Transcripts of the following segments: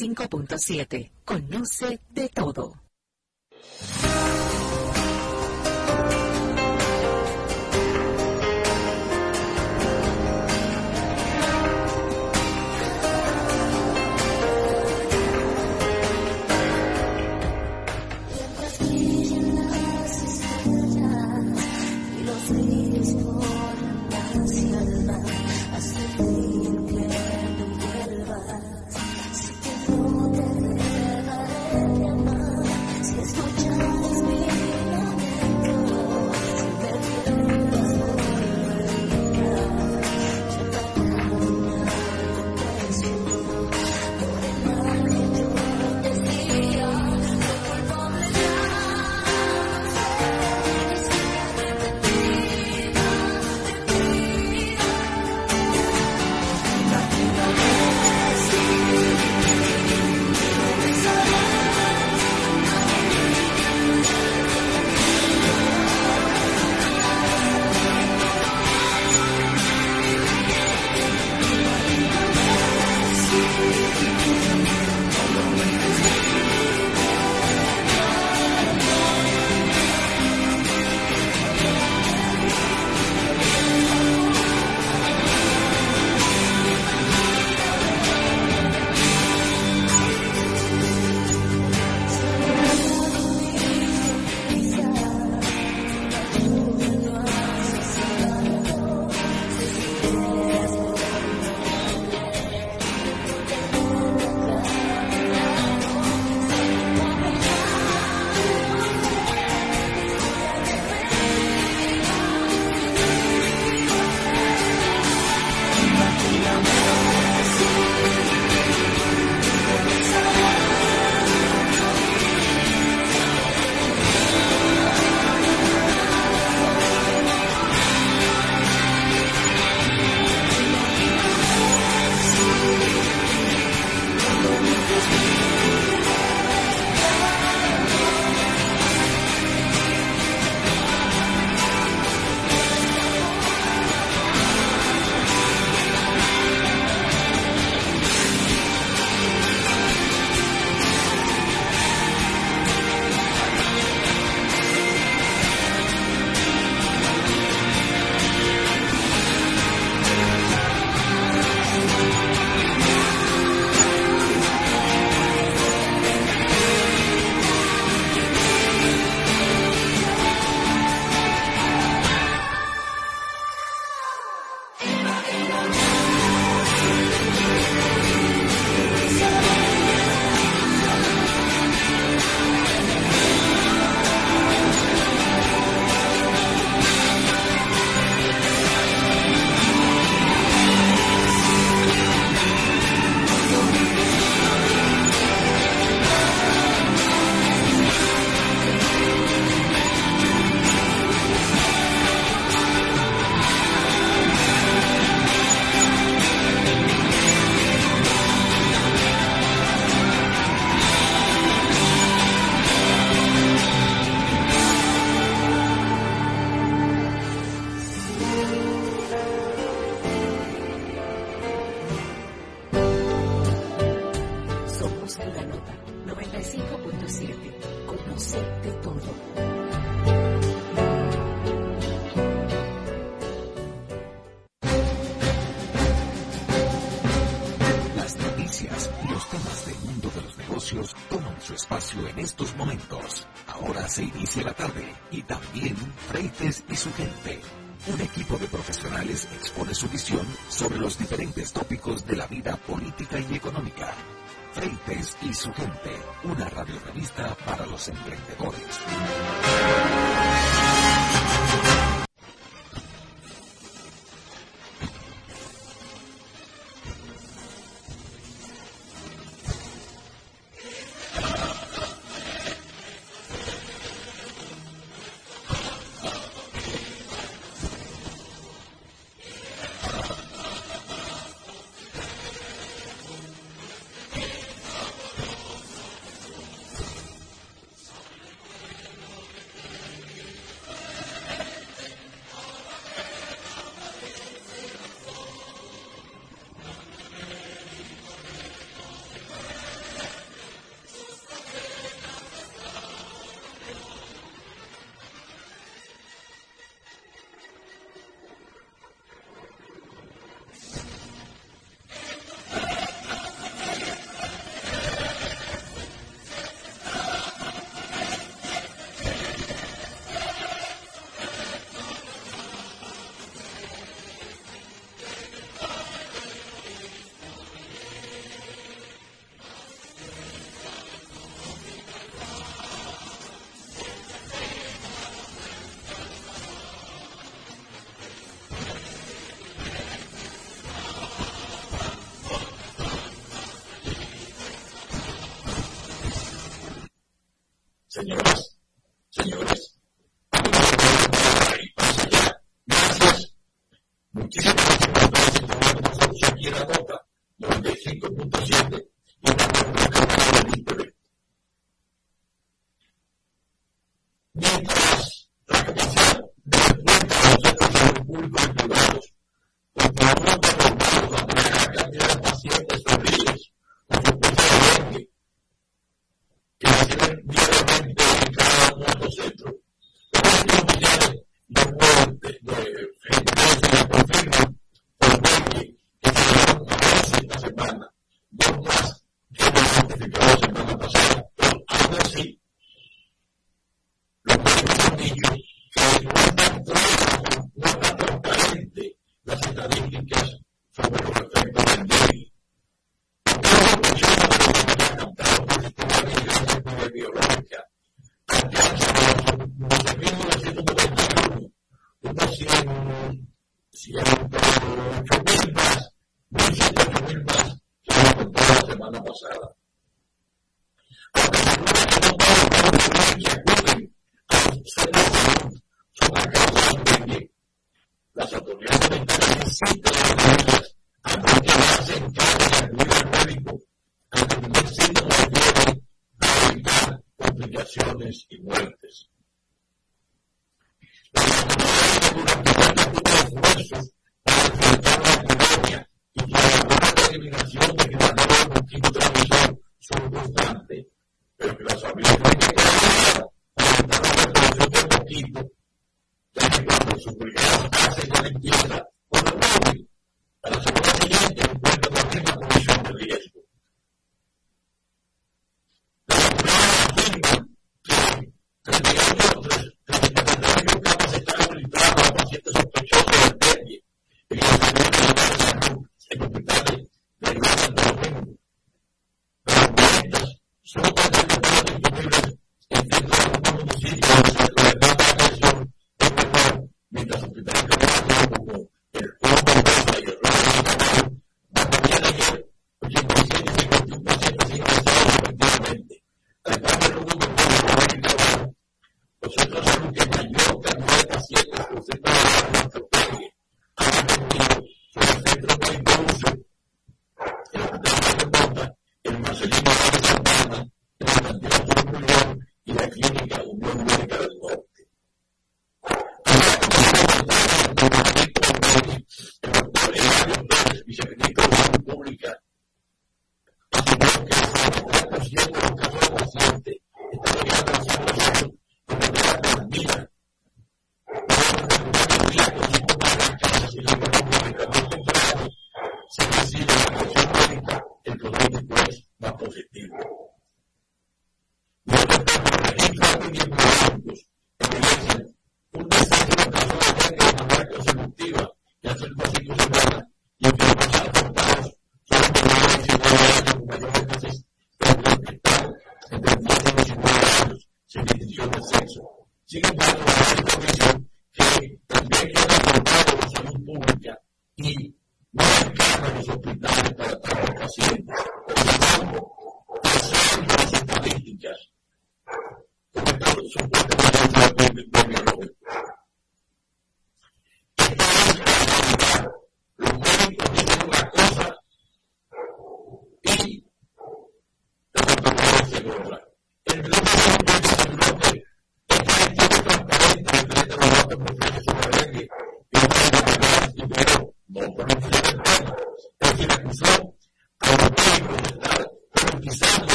95.7. Conoce 12 esta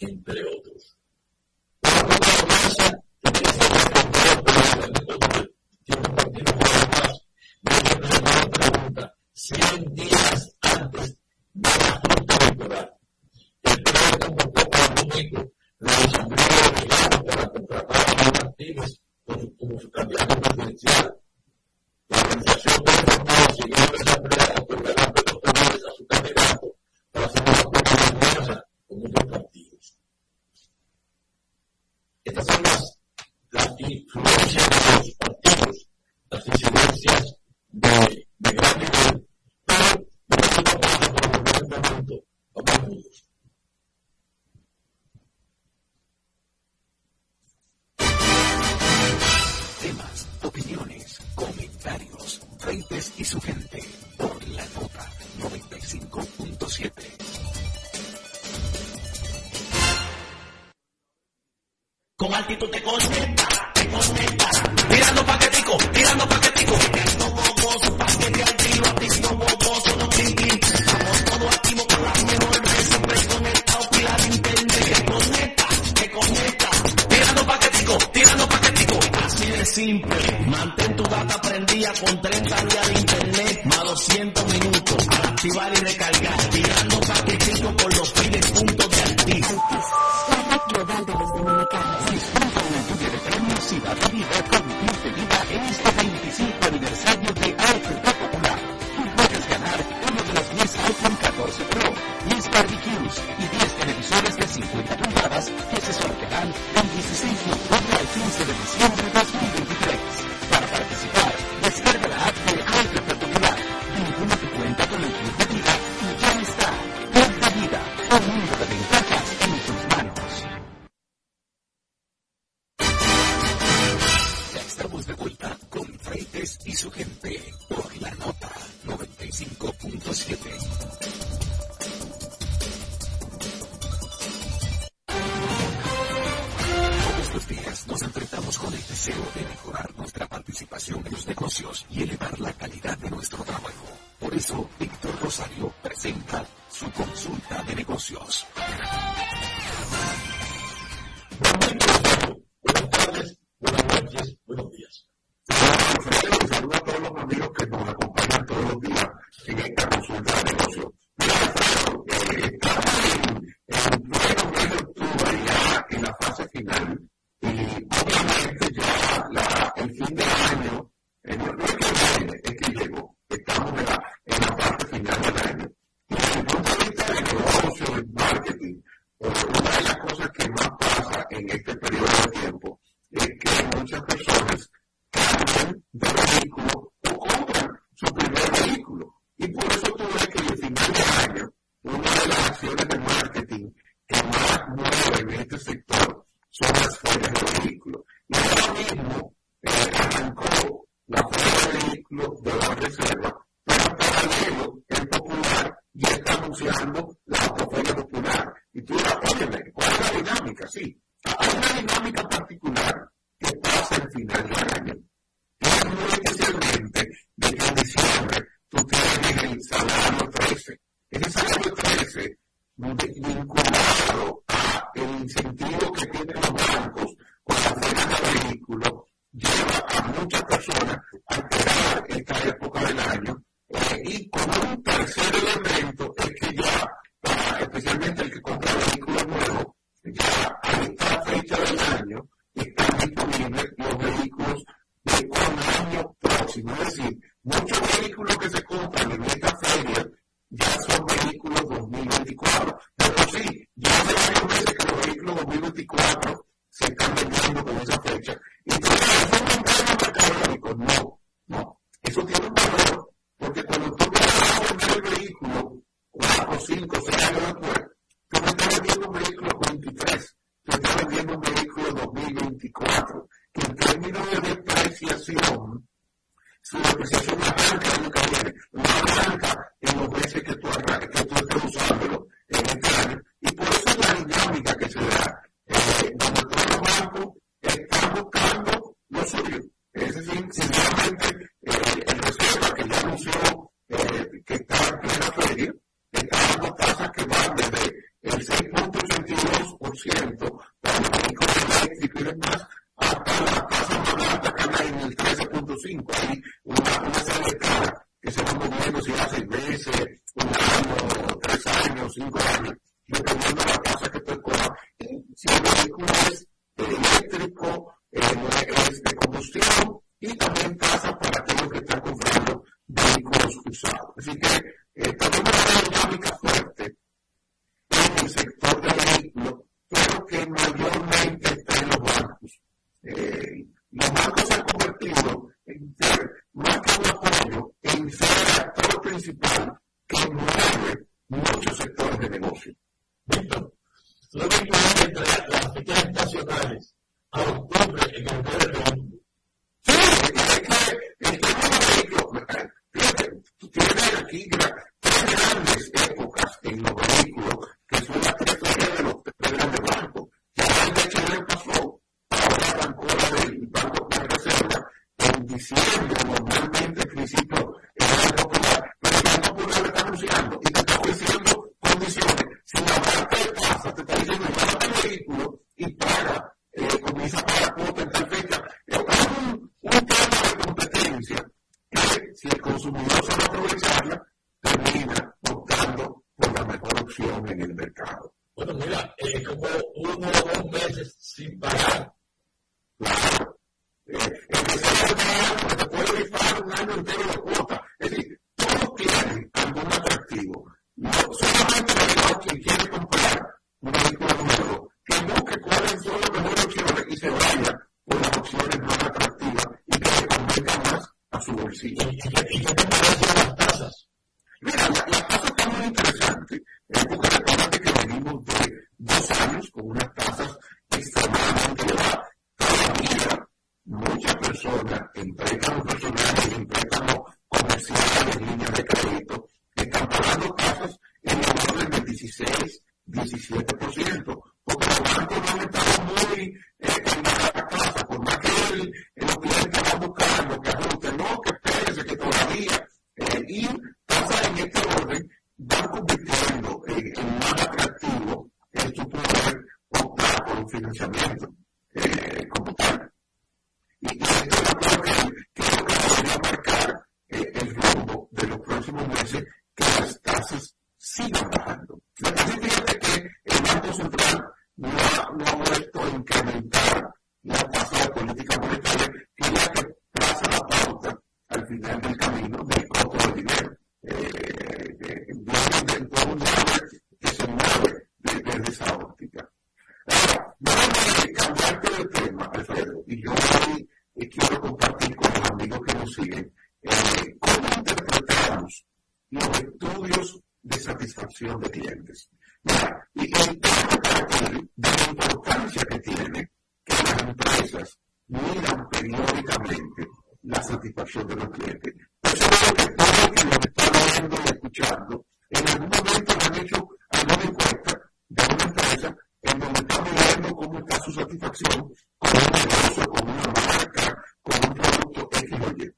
10 Estamos de vuelta con Freites y su gente por la nota 95.7. días nos enfrentamos con el deseo de mejorar nuestra participación en los negocios y el sino decir, muchos vehículos que se compran estudios de satisfacción de clientes. Mira, y entonces para ti de la importancia que tiene que las empresas miran periódicamente la satisfacción de los clientes. Por eso es lo que todos que nos están viendo y escuchando, en algún momento han hecho alguna encuesta de una empresa en donde están viendo cómo está su satisfacción con un negocio, con una marca, con un producto X o Y.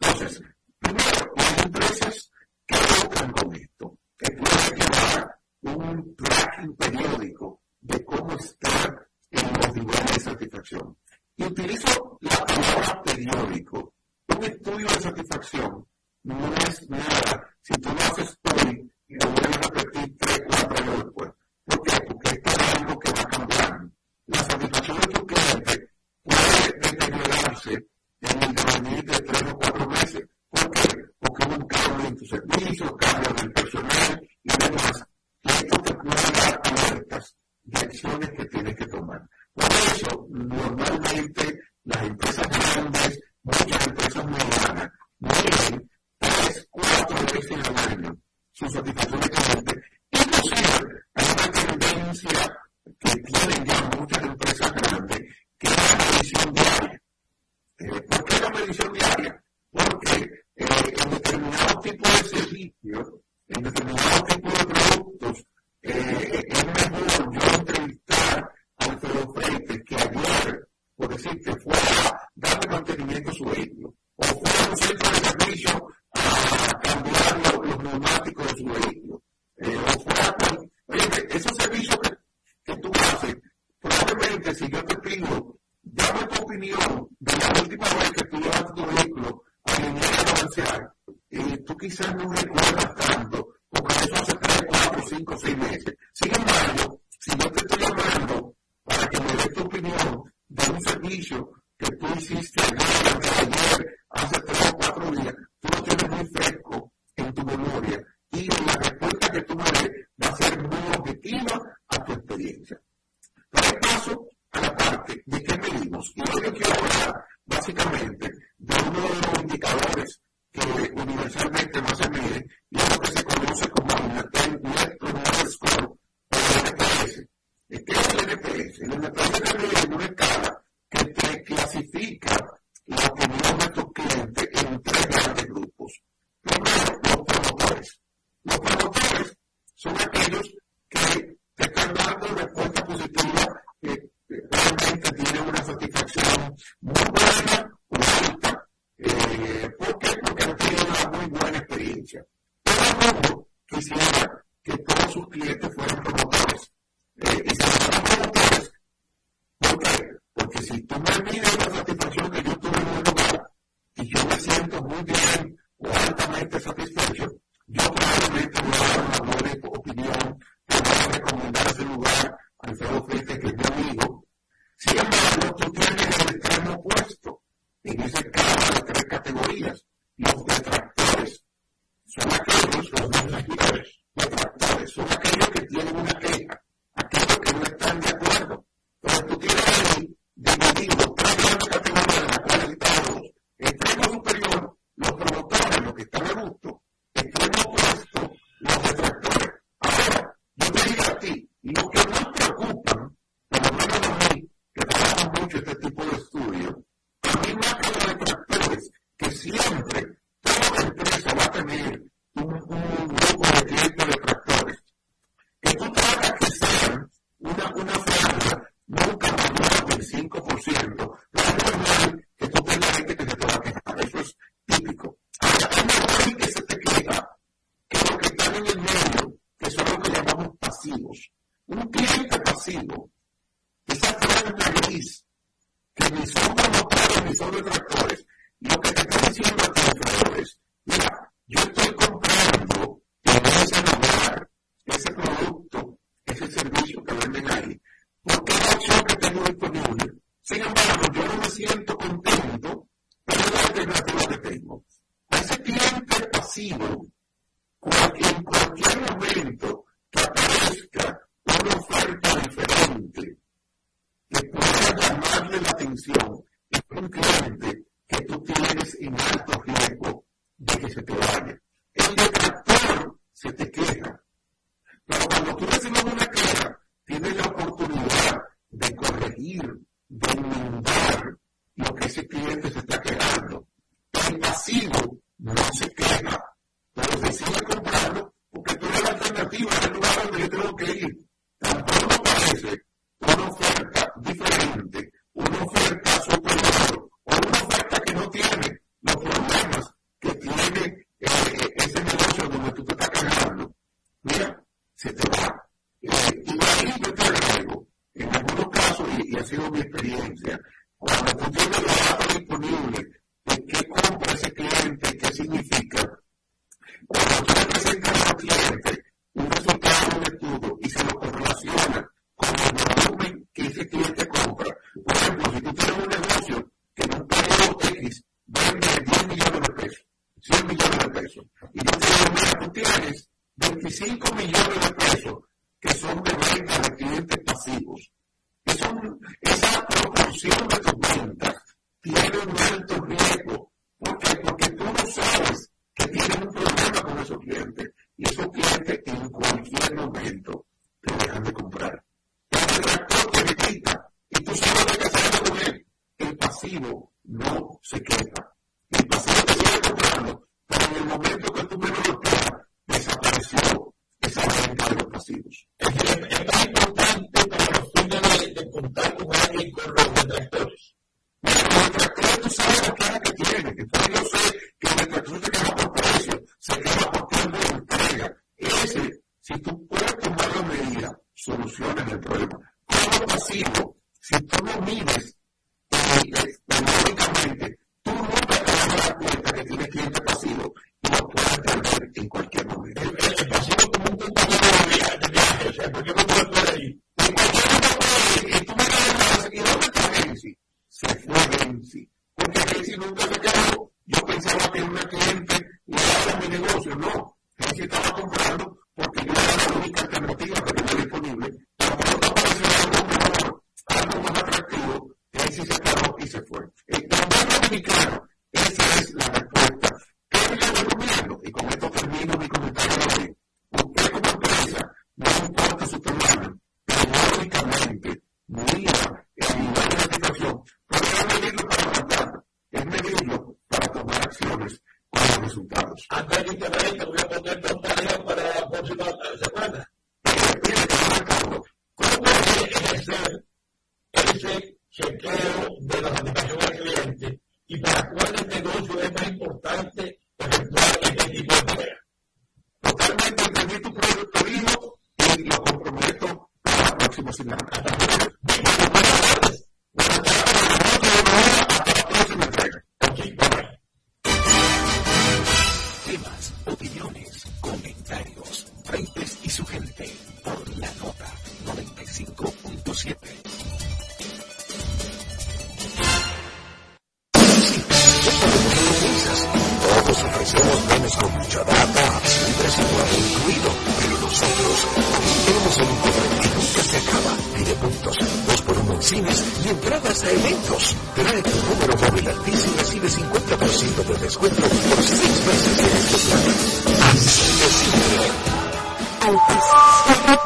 Entonces, primero, las empresas ¿Qué logran con esto? Es puede llevar un tracking periódico de cómo estar en los niveles de satisfacción. Y utilizo la palabra periódico. Un estudio de satisfacción no es nada. Si tú lo haces hoy y lo vuelves a repetir tres, cuatro años después. ¿Por qué? Porque esto es algo que va a cambiar. La satisfacción de tu cliente puede deteriorarse en el devenir de tres o cuatro meses o que, o que hubo un cambio en tu servicio, cambio en el personal y demás. Esto te puede dar alertas de acciones que tienes que tomar. Por eso, normalmente, las empresas grandes, muchas empresas modernas, miden tres, cuatro veces al año su satisfacción de cliente. Inclusive, hay una tendencia que tienen ya muchas empresas grandes, que es la medición diaria. Eh, ¿Por qué la medición diaria? Porque eh, en determinado tipo de servicios, en determinado tipo de productos, eh, es mejor yo entrevistar a Alfredo que ayer, por decirte, fue a darle mantenimiento a su vehículo, o fue a un centro de servicio a cambiar los, neumáticos de su vehículo, eh, o fue a. Oye, esos servicios que, que tú haces, probablemente si yo te pido, dame tu opinión de la última vez que tú llevaste tu vehículo comercial, y tú quizás no recuerdas tanto, porque eso hace 3, 4, 5, 6 meses. Sin embargo, si yo te estoy llamando para que me des tu opinión de un servicio que tú hiciste 5% pusieron recomienda tiene un alto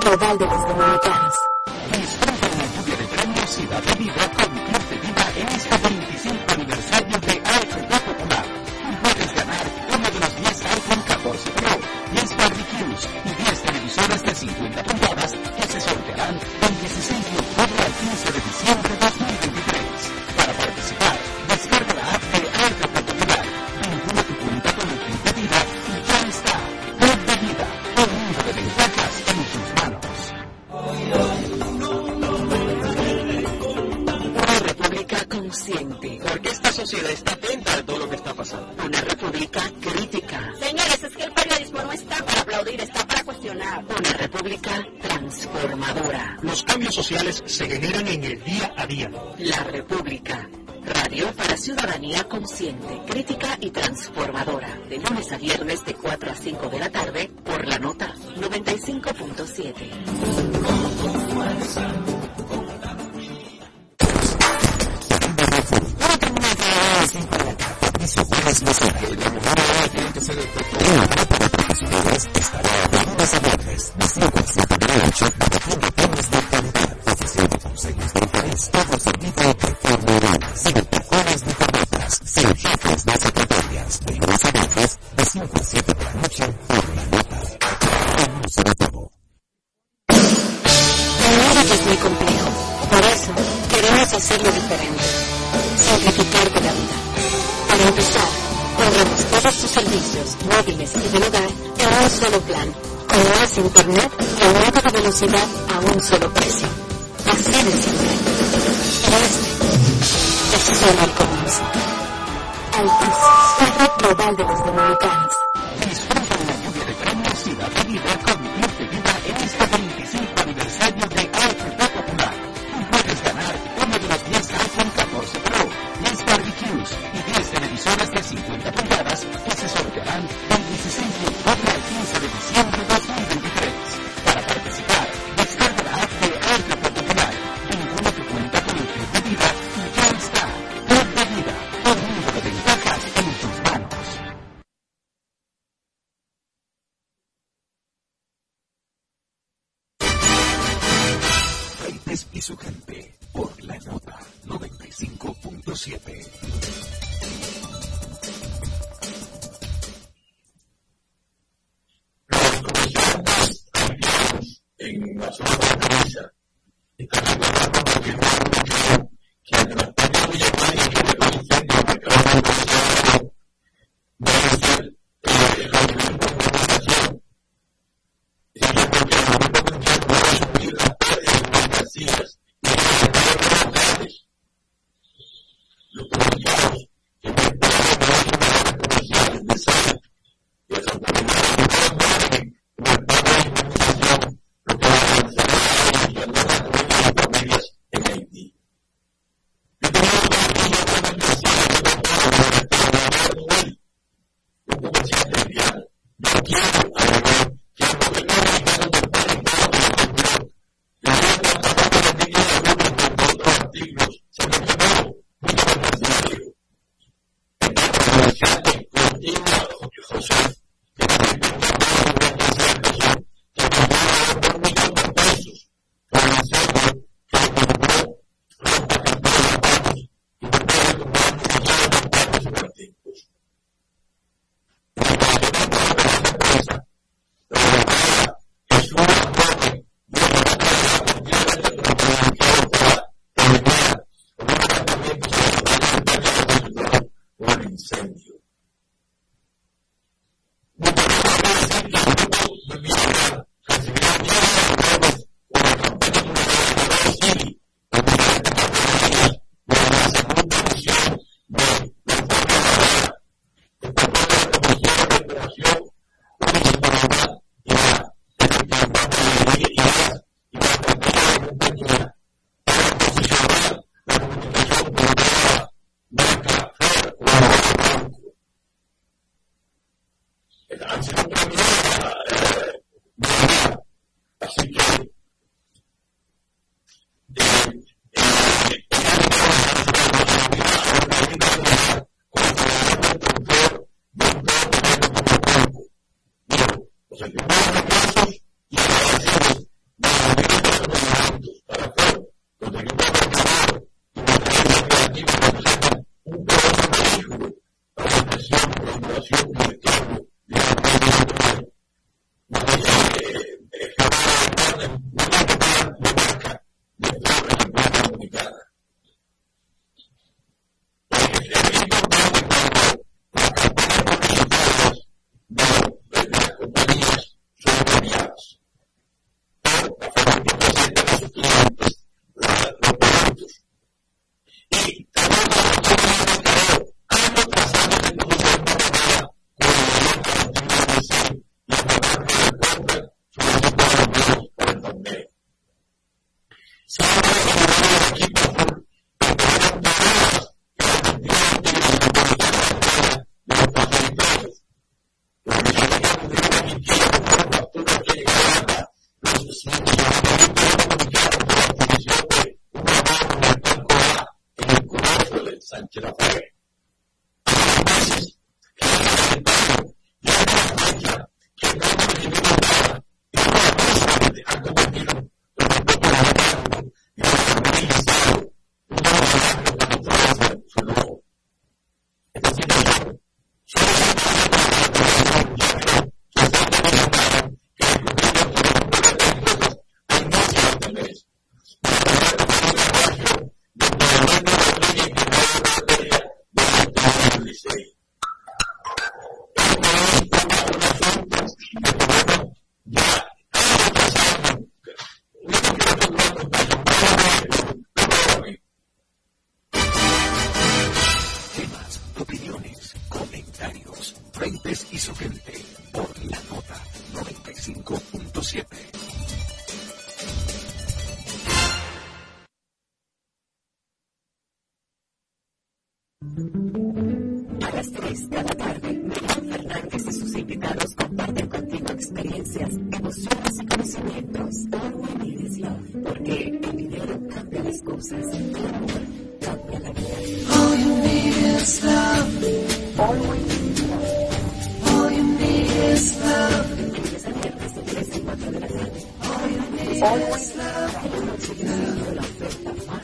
global de los demás. martes de 5 a 7 de la noche por la nota. No se detuvo. Ganar es muy complejo. Por eso queremos hacerlo diferente. Simplificarte la vida. Para empezar, pondremos todos tus servicios móviles y del hogar en un solo plan. Con más internet y aumento de velocidad a un solo precio. Así de simple. Este es solo el comienzo al desastre global de los dominicanos. tipos de Tá Thank you.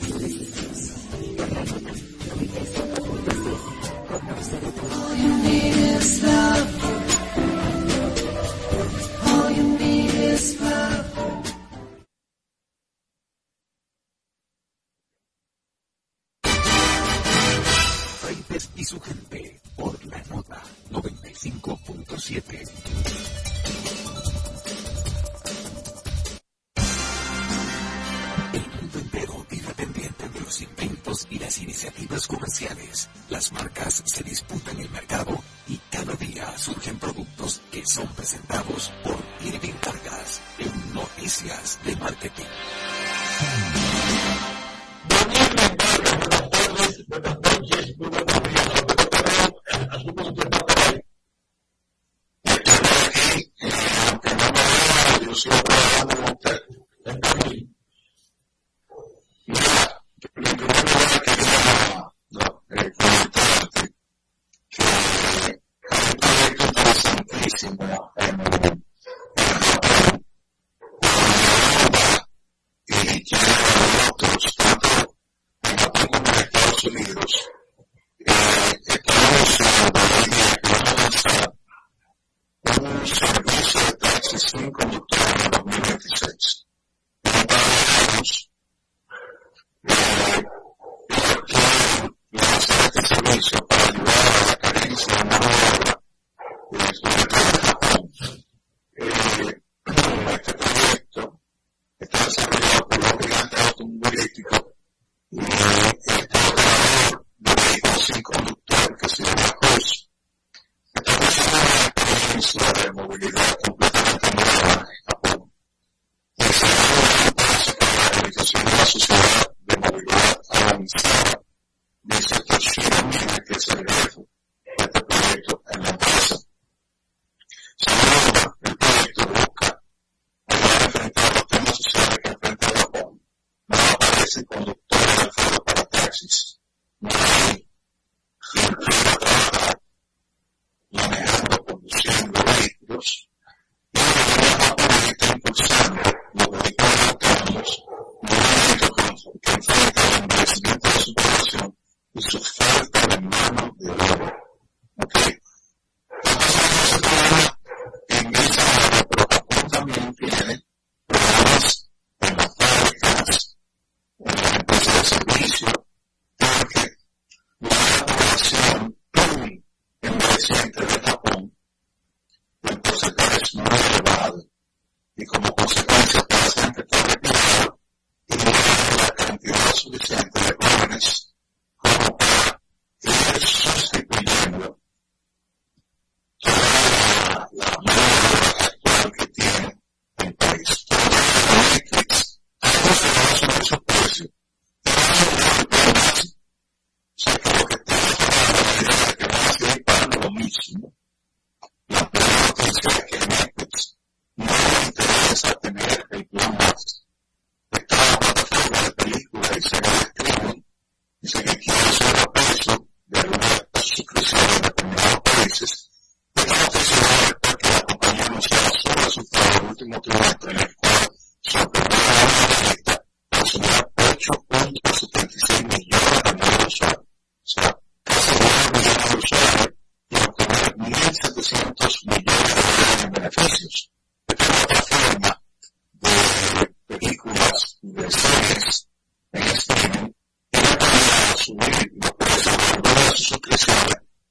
de Satoshi Nakamoto, que es el.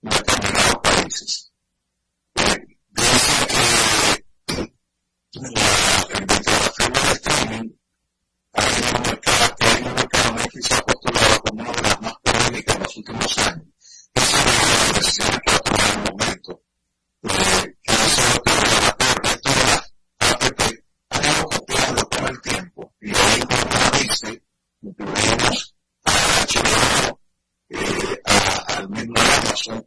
determinados países. Eh, que el de streaming ha tenido un mercado, ha se ha postulado como una de las más polémicas en los últimos años. Esa es la decisión que ha tomado el momento. Que ha APP ha ido con el tiempo y ahí como dice, incluimos a HBO, eh, a, al mismo Amazon,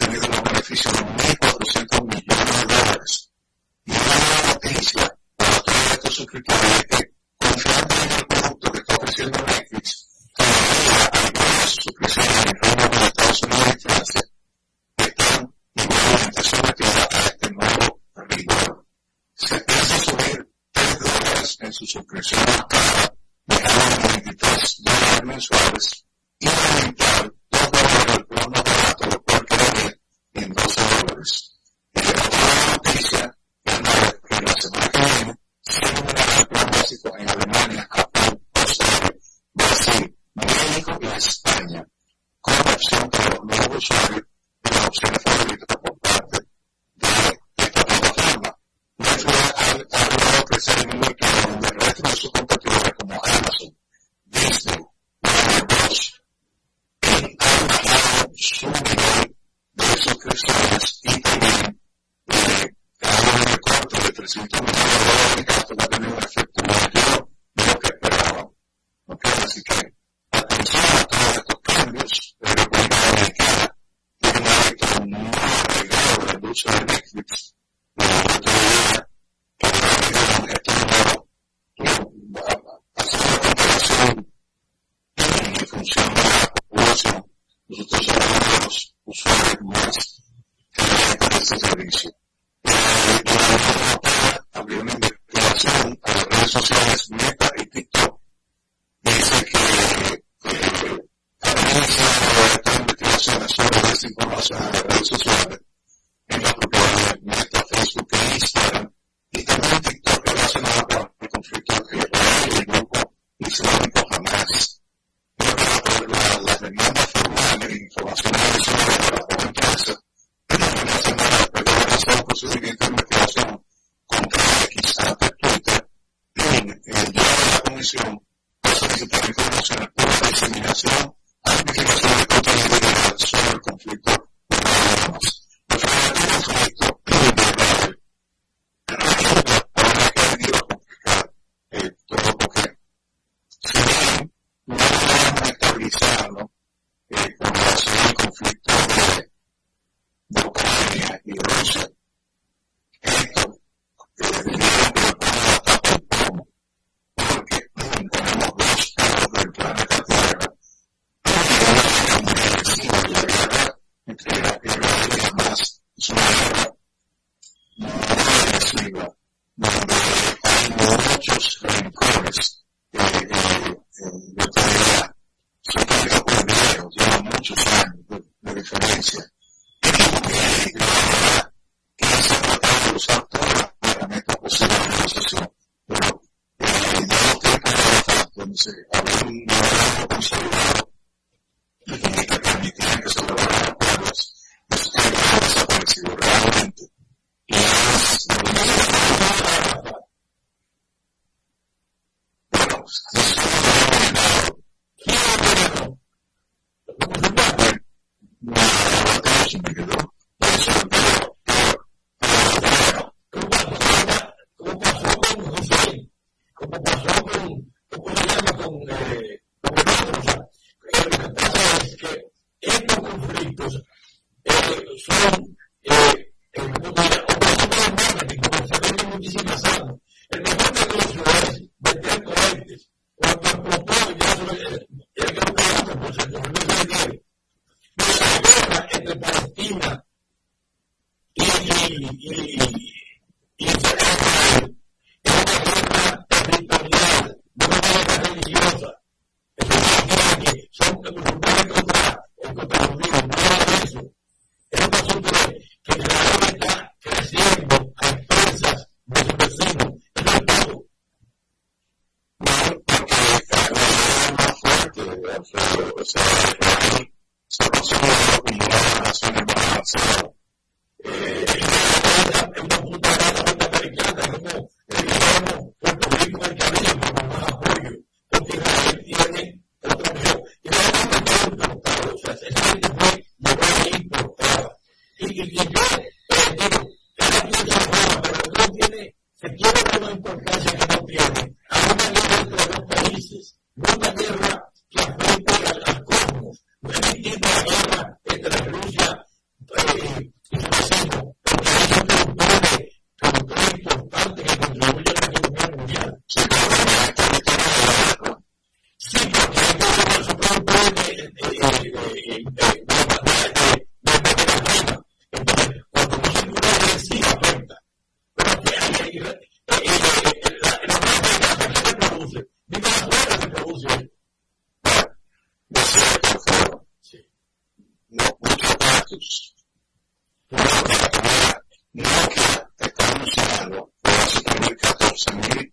producción pues, eh, de Netflix, la. Nosotros somos los usuarios más que este servicio. Bueno, la batalla quedó. Jesús. No que la Biblia está anunciando por así tener 14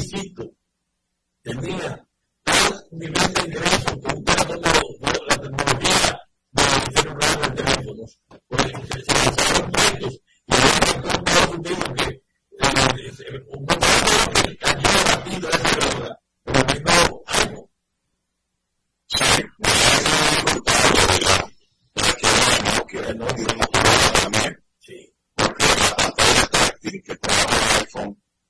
requisito. Termina tal nivel de ingreso que buscaron la tecnología de celulares de teléfonos. Por se lanzaron proyectos y que un que cayó la de esa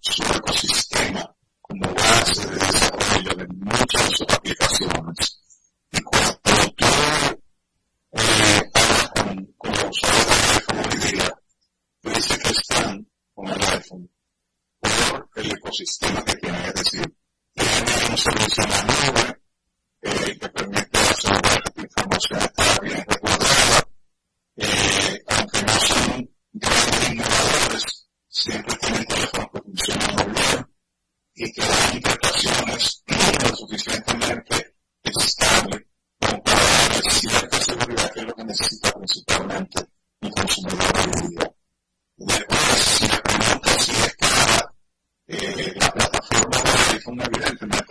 su ecosistema como base de desarrollo de muchas aplicaciones ponerlo de fondo por el ecosistema que tiene, es decir, tiene un servicio en la nube eh, que permite asegurar que tu información está bien recordada, eh, aunque no son grandes innovadores, siempre tienen teléfonos que funcionan muy bien y que dan interpretaciones lo suficientemente estable como para darle cierta seguridad que es lo que necesita principalmente un consumidor de hoy día. una evidencia.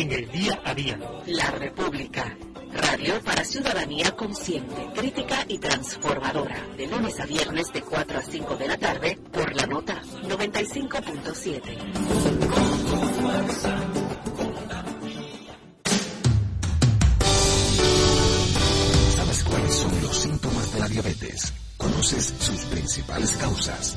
En el día a día. La república. Radio para ciudadanía consciente, crítica y transformadora. De lunes a viernes de 4 a 5 de la tarde por la nota 95.7. son los síntomas de la diabetes. Conoces sus principales causas.